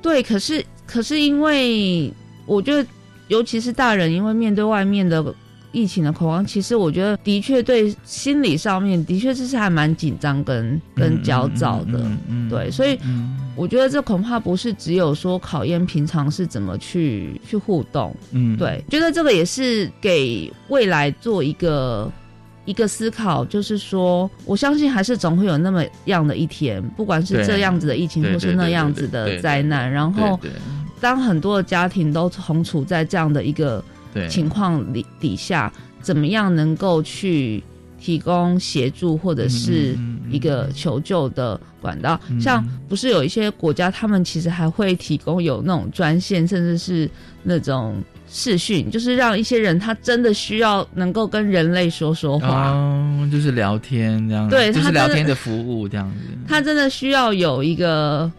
对，可是可是因为我觉得。尤其是大人，因为面对外面的疫情的恐慌，其实我觉得的确对心理上面的确是还蛮紧张跟跟焦躁的，对，所以我觉得这恐怕不是只有说考验平常是怎么去去互动，嗯，对，觉得这个也是给未来做一个一个思考，就是说我相信还是总会有那么样的一天，不管是这样子的疫情或是那样子的灾难，然后。当很多的家庭都同处在这样的一个情况里底下，怎么样能够去提供协助或者是一个求救的管道？像不是有一些国家，他们其实还会提供有那种专线，甚至是那种视讯，就是让一些人他真的需要能够跟人类说说话，哦，就是聊天这样，对，就是聊天的服务这样子。他真的需要有一个。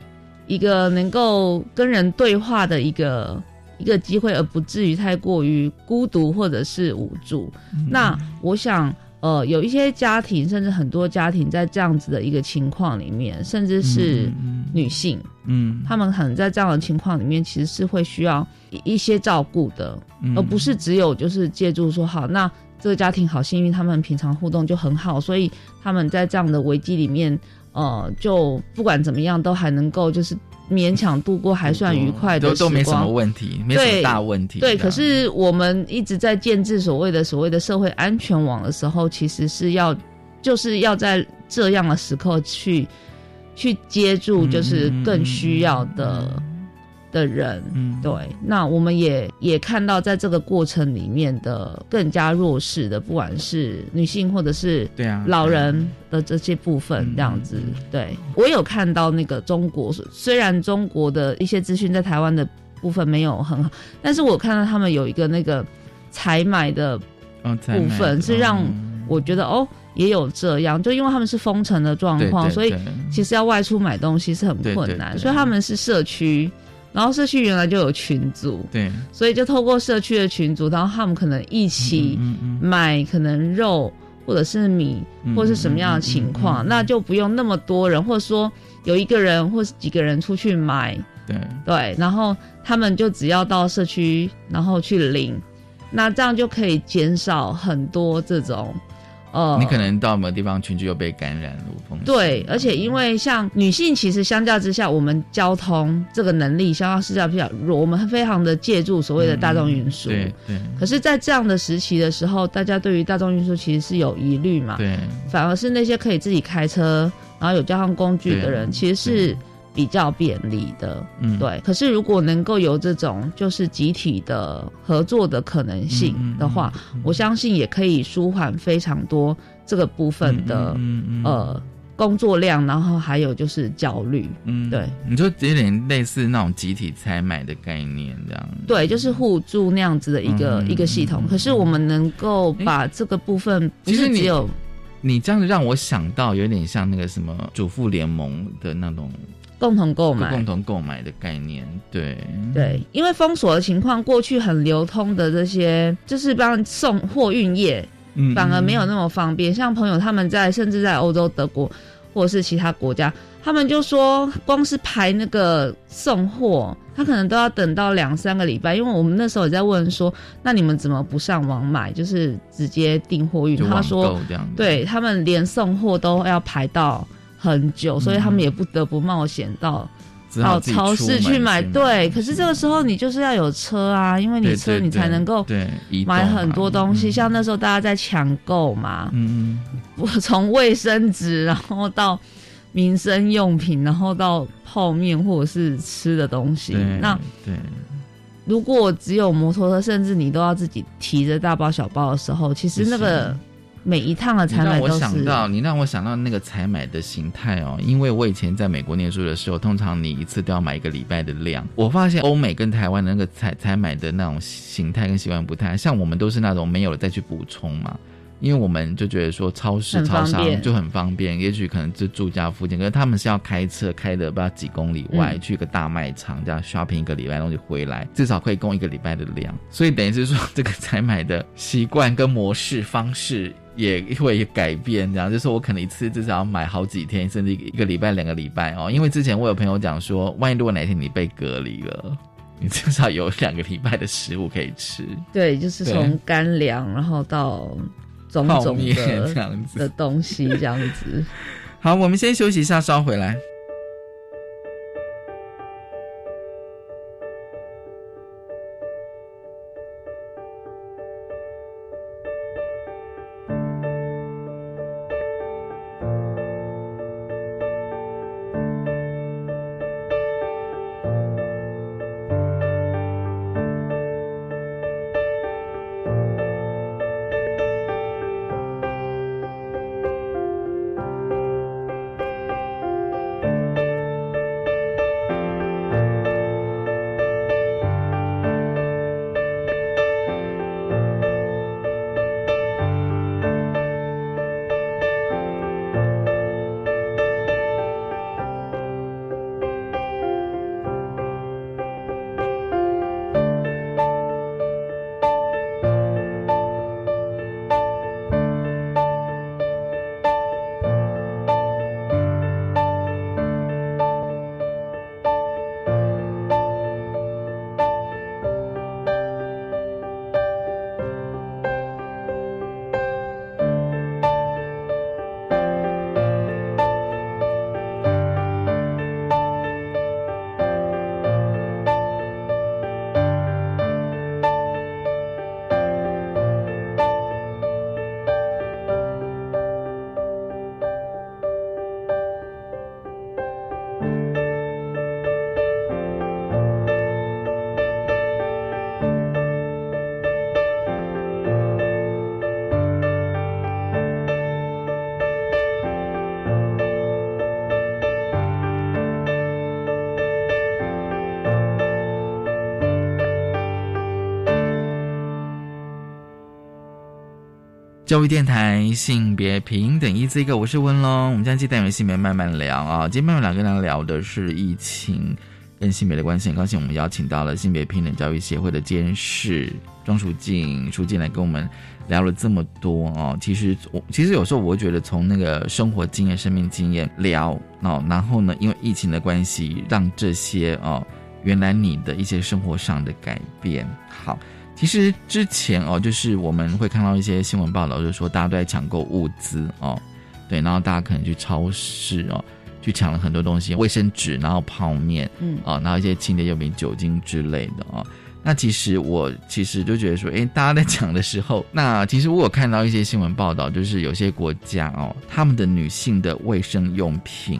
一个能够跟人对话的一个一个机会，而不至于太过于孤独或者是无助。那我想，呃，有一些家庭，甚至很多家庭，在这样子的一个情况里面，甚至是女性，嗯，他们可能在这样的情况里面，其实是会需要一些照顾的，而不是只有就是借助说，好，那这个家庭好幸运，他们平常互动就很好，所以他们在这样的危机里面。呃，就不管怎么样，都还能够就是勉强度过，还算愉快的都都没什么问题，没什么大问题。对，可是我们一直在建制所谓的所谓的社会安全网的时候，其实是要就是要在这样的时刻去去接住，就是更需要的的人，嗯，对，那我们也也看到，在这个过程里面的更加弱势的，不管是女性或者是对啊，老人的这些部分嗯，这样子。对。我有看到那个中国，虽然中国的一些资讯在台湾的部分没有很好，但是我看到他们有一个那个采买的部分是让嗯我觉得哦，也有这样，就因为他们是封城的状况，对对所以其实要外出买东西是很困难，对。所以他们是社区，然后社区原来就有群组，对。所以就透过社区的群组，然后他们可能一起买可能肉或者是米嗯或是什么样的情况，那就不用那么多人，或者说有一个人或是几个人出去买，对。对，然后他们就只要到社区，然后去领，那这样就可以减少很多这种，呃，你可能到某个地方群聚又被感染了风险对，而且因为像女性，其实相较之下，我们交通这个能力相较之下比较弱，我们非常的借助所谓的大众运输。对对。可是，在这样的时期的时候，大家对于大众运输其实是有疑虑嘛，对。反而是那些可以自己开车，然后有交通工具的人，其实是比较便利的。嗯对，可是如果能够有这种就是集体的合作的可能性的话，我相信也可以舒缓非常多这个部分的、嗯嗯呃工作量，然后还有就是焦虑。嗯对，你就有点类似那种集体采买的概念这样。对，就是互助那样子的一个、嗯一个系统。可是我们能够把这个部分，不其实只有你这样子让我想到有点像那个什么主妇联盟的那种共同购买共。同购买的概念，对对，因为封锁的情况，过去很流通的这些，就是帮送货运业，嗯反而没有那么方便。像朋友他们在，甚至在欧洲、德国或者是其他国家，他们就说，光是排那个送货，他可能都要等到两三个礼拜。因为我们那时候也在问说，那你们怎么不上网买，就是直接订货运？他说对他们连送货都要排到很久，所以他们也不得不冒险到。到超市去买，去对。可是这个时候你就是要有车啊，因为你车你才能够对买很多东西。嗯像那时候大家在抢购嘛，嗯我 从卫生纸，然后到民生用品，然后到泡面或者是吃的东西。那对如果只有摩托车，甚至你都要自己提着大包小包的时候，其实那个每一趟的采买都是我想到，你让我想到那个采买的形态哦，因为我以前在美国念书的时候，通常你一次都要买一个礼拜的量。我发现欧美跟台湾的那个采采买的那种形态跟习惯不太像，我们都是那种没有了再去补充嘛。因为我们就觉得说超市、超商就很方便，也许可能就住家附近，可是他们是要开车开的不知道几公里外、嗯去一个大卖场，这样 shopping 一个礼拜东西回来，至少可以供一个礼拜的量。所以等于是说，这个采买的习惯跟模式方式也会改变，这样就是我可能一次至少要买好几天，甚至一个礼拜、两个礼拜哦。因为之前我有朋友讲说，万一如果哪天你被隔离了。你至少有两个礼拜的食物可以吃，对，就是从干粮，然后到种种的这样子的东西这样子。好，我们先休息一下，稍回来。教育电台性别平等一这个，我是温龙。我们将期单元性别慢慢聊啊，今天慢慢聊跟大家聊的是疫情跟性别的关系。很高兴我们邀请到了性别平等教育协会的监事庄淑静，淑静来跟我们聊了这么多啊。其实我其实有时候我觉得从那个生活经验、生命经验聊哦，然后呢，因为疫情的关系，让这些哦原来你的一些生活上的改变好。其实之前哦，就是我们会看到一些新闻报道，就是说大家都在抢购物资哦，对，然后大家可能去超市哦，去抢了很多东西，卫生纸，然后泡面，嗯，啊，然后一些清洁用品、酒精之类的哦。那其实我其实就觉得说，哎，大家在抢的时候，那其实我有看到一些新闻报道，就是有些国家哦，他们的女性的卫生用品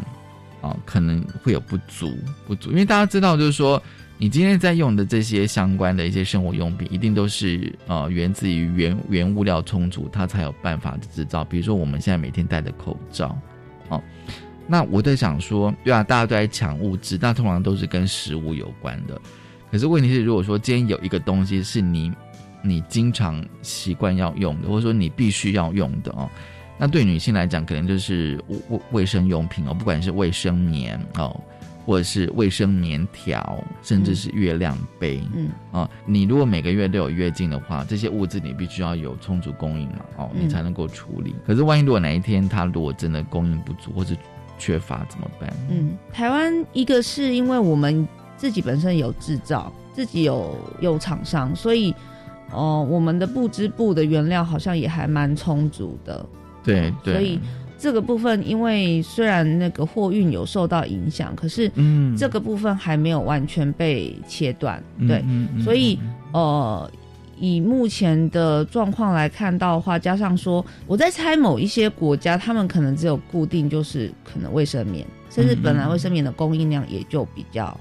哦，可能会有不足，不足，因为大家知道，就是说。你今天在用的这些相关的一些生活用品，一定都是呃源自于原原物料充足，它才有办法制造。比如说我们现在每天戴的口罩，哦，那我在想说，对啊，大家都在抢物资，那通常都是跟食物有关的。可是问题是，如果说今天有一个东西是你你经常习惯要用的，或者说你必须要用的哦，那对女性来讲，可能就是卫卫生用品哦，不管是卫生棉哦。或者是卫生棉条，甚至是月亮杯，嗯啊，你如果每个月都有月经的话，这些物质你必须要有充足供应嘛，哦，你才能够处理。可是万一如果哪一天它如果真的供应不足或者缺乏怎么办？嗯，台湾一个是因为我们自己本身有制造，自己有有厂商，所以哦，我们的布织布的原料好像也还蛮充足的。对对，所以。这个部分，因为虽然那个货运有受到影响，可是这个部分还没有完全被切断，对，所以呃，以目前的状况来看到的话，加上说我在猜某一些国家，他们可能只有固定就是可能卫生棉，甚至本来卫生棉的供应量也就比较。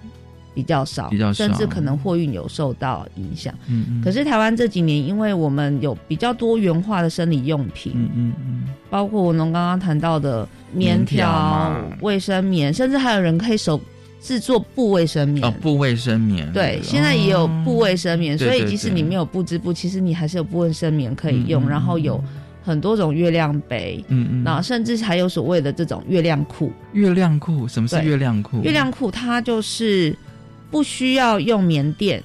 比较少，甚至可能货运有受到影响。嗯嗯。可是台湾这几年，因为我们有比较多元化的生理用品，嗯嗯嗯，包括我们刚刚谈到的棉条、卫生棉，甚至还有人可以手制作布卫生棉。哦，布卫生棉。对，现在也有布卫生棉，所以即使你没有布织布，其实你还是有布卫生棉可以用。然后有很多种月亮杯，嗯嗯，那甚至还有所谓的这种月亮裤。月亮裤？什么是月亮裤？月亮裤它就是。不需要用棉垫，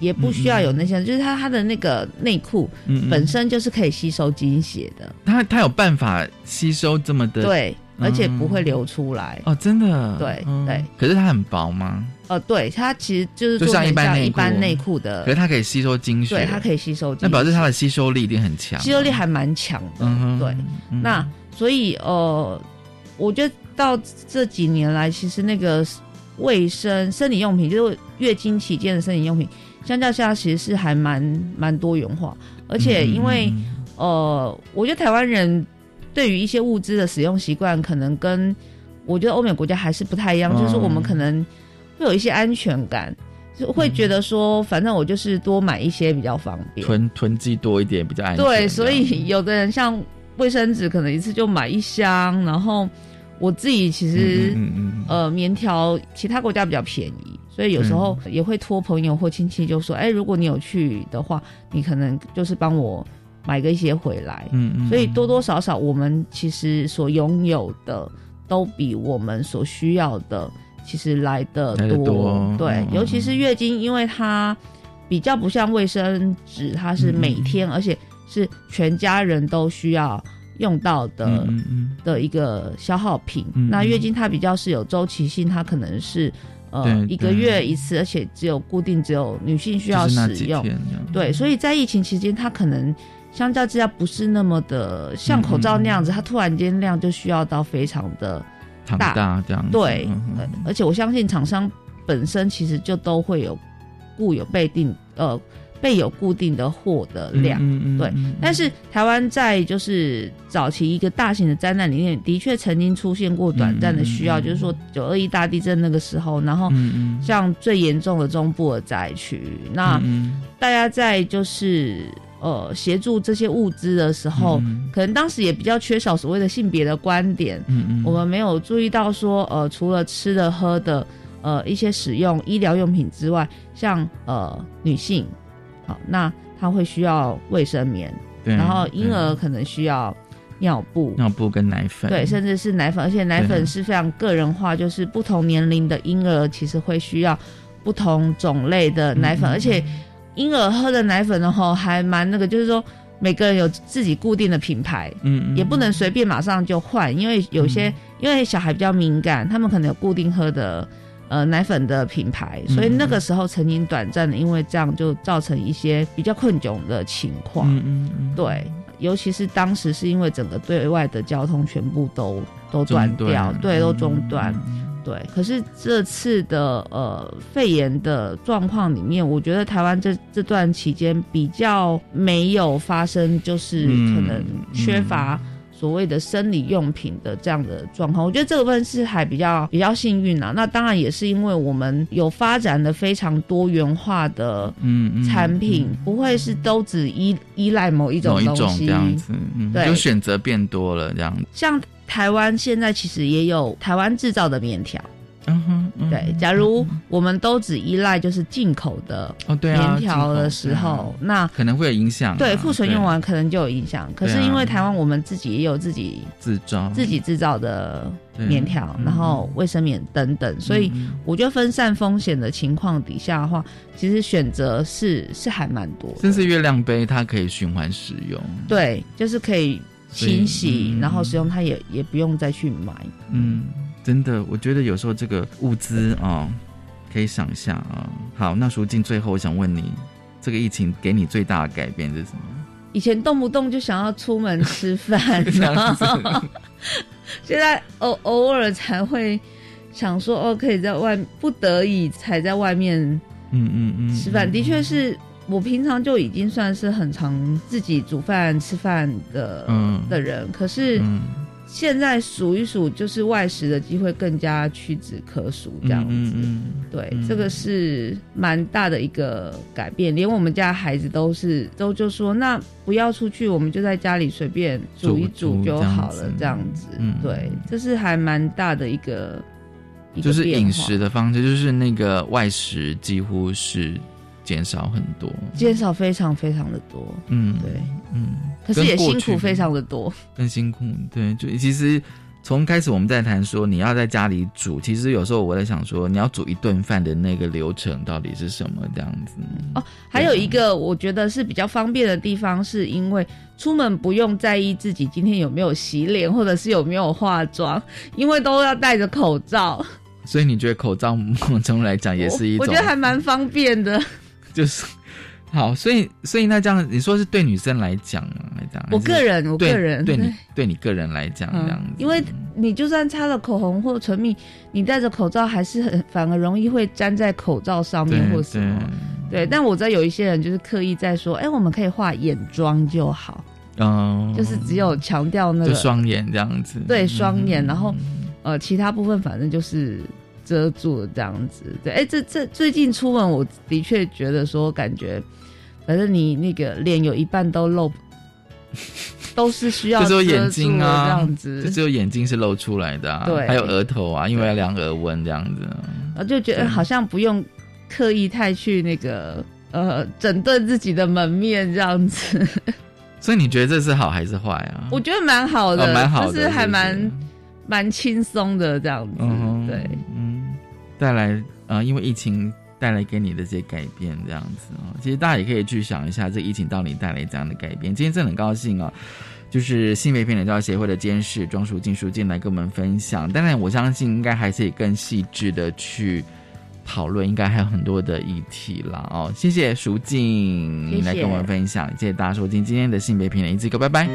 也不需要有那些，就是它它的那个内裤本身就是可以吸收精血的。它它有办法吸收这么的，对，而且不会流出来。哦，真的，对对。可是它很薄吗？呃，对，它其实就是就像一般一般内裤的，可是它可以吸收精血，对，它可以吸收。那表示它的吸收力一定很强，吸收力还蛮强的。对，那所以呃，我觉得到这几年来，其实那个。卫生生理用品就是月经期间的生理用品，相较下其实是还蛮蛮多元化，而且因为呃，我觉得台湾人对于一些物资的使用习惯，可能跟我觉得欧美国家还是不太一样，就是我们可能会有一些安全感，就会觉得说，反正我就是多买一些比较方便，囤囤积多一点比较安全。对，所以有的人像卫生纸，可能一次就买一箱，然后。我自己其实，呃，棉条其他国家比较便宜，所以有时候也会托朋友或亲戚就说，哎，如果你有去的话，你可能就是帮我买个一些回来。嗯嗯。所以多多少少，我们其实所拥有的都比我们所需要的其实来的多。对，尤其是月经，因为它比较不像卫生纸，它是每天，而且是全家人都需要。用到的的一个消耗品，那月经它比较是有周期性，它可能是呃一个月一次，而且只有固定，只有女性需要使用。对，所以在疫情期间，它可能相较之下不是那么的像口罩那样子，它突然间量就需要到非常的大这样。对，而且我相信厂商本身其实就都会有固有备定呃。备有固定的货的量，对。但是台湾在就是早期一个大型的灾难里面，的确曾经出现过短暂的需要，就是说九二一大地震那个时候，然后像最严重的中部的灾区，那大家在就是呃协助这些物资的时候，可能当时也比较缺少所谓的性别的观点，我们没有注意到说呃除了吃的喝的呃一些使用医疗用品之外，像呃女性。好，那他会需要卫生棉，然后婴儿可能需要尿布、尿布跟奶粉，对，甚至是奶粉，而且奶粉是非常个人化，就是不同年龄的婴儿其实会需要不同种类的奶粉，而且婴儿喝的奶粉的，吼还蛮那个，就是说每个人有自己固定的品牌，嗯，也不能随便马上就换，因为有些因为小孩比较敏感，他们可能有固定喝的。呃，奶粉的品牌，所以那个时候曾经短暂的，因为这样就造成一些比较困窘的情况。嗯嗯嗯，对，尤其是当时是因为整个对外的交通全部都都断掉，对，都中断。对，可是这次的呃肺炎的状况里面，我觉得台湾这这段期间比较没有发生，就是可能缺乏。所谓的生理用品的这样的状况，我觉得这个部分是还比较比较幸运啊。那当然也是因为我们有发展的非常多元化的嗯产品，不会是都只依依赖某一种东西这样子，对，就选择变多了这样。像台湾现在其实也有台湾制造的面条。嗯哼，对，假如我们都只依赖就是进口的哦，对啊，棉条的时候，那可能会有影响。对，库存用完可能就有影响。可是因为台湾我们自己也有自己自造、自己制造的棉条，然后卫生棉等等，所以我觉得分散风险的情况底下的话，其实选择是是还蛮多。甚至月亮杯它可以循环使用，对，就是可以清洗，然后使用它也也不用再去买，嗯。真的，我觉得有时候这个物资啊，可以想象啊。好，那淑静，最后我想问你，这个疫情给你最大的改变是什么？以前动不动就想要出门吃饭，现在偶偶尔才会想说哦，可以在外不得已才在外面，嗯嗯嗯，吃饭。的确是我平常就已经算是很常自己煮饭吃饭的的人，可是。现在数一数，就是外食的机会更加屈指可数，这样子。对，这个是蛮大的一个改变。连我们家孩子都是都就说，那不要出去，我们就在家里随便煮一煮就好了，这样子。对，这是还蛮大的一个，就是饮食的方式，就是那个外食几乎是。减少很多，减少非常非常的多。嗯，对，嗯，可是也辛苦非常的多，更辛苦。对，就其实从开始我们在谈说你要在家里煮，其实有时候我在想说你要煮一顿饭的那个流程到底是什么这样子。哦，还有一个我觉得是比较方便的地方，是因为出门不用在意自己今天有没有洗脸或者是有没有化妆，因为都要戴着口罩。所以你觉得口罩某种程度来讲也是一种，我觉得还蛮方便的。就是 好，所以所以那这样，你说是对女生来讲来讲，我个人，我个人，对你对你个人来讲这样子，因为你就算擦了口红或唇蜜，你戴着口罩还是很反而容易会粘在口罩上面或什么。对，但我知道有一些人就是刻意在说，哎，我们可以画眼妆就好，嗯，就是只有强调那个双眼这样子，对，双眼，然后呃，其他部分反正就是。遮住这样子，对，哎，这这最近出门，我的确觉得说，感觉反正你那个脸有一半都露，都是需要只有眼睛啊，这样子，就只有眼睛是露出来的，对，还有额头啊，因为要量额温这样子，我就觉得好像不用刻意太去那个呃整顿自己的门面这样子，所以你觉得这是好还是坏啊？我觉得蛮好的，蛮好的，就是还蛮蛮轻松的这样子，对。带来呃，因为疫情带来给你的这些改变，这样子啊，其实大家也可以去想一下，这疫情到底带来怎样的改变。今天真的很高兴啊，就是性别平等教育协会的监事庄淑静书进来跟我们分享。当然，我相信应该还是以更细致的去讨论，应该还有很多的议题了。哦。谢谢淑静你来跟我们分享，谢谢大家收听今天的性别平等一字歌，拜拜。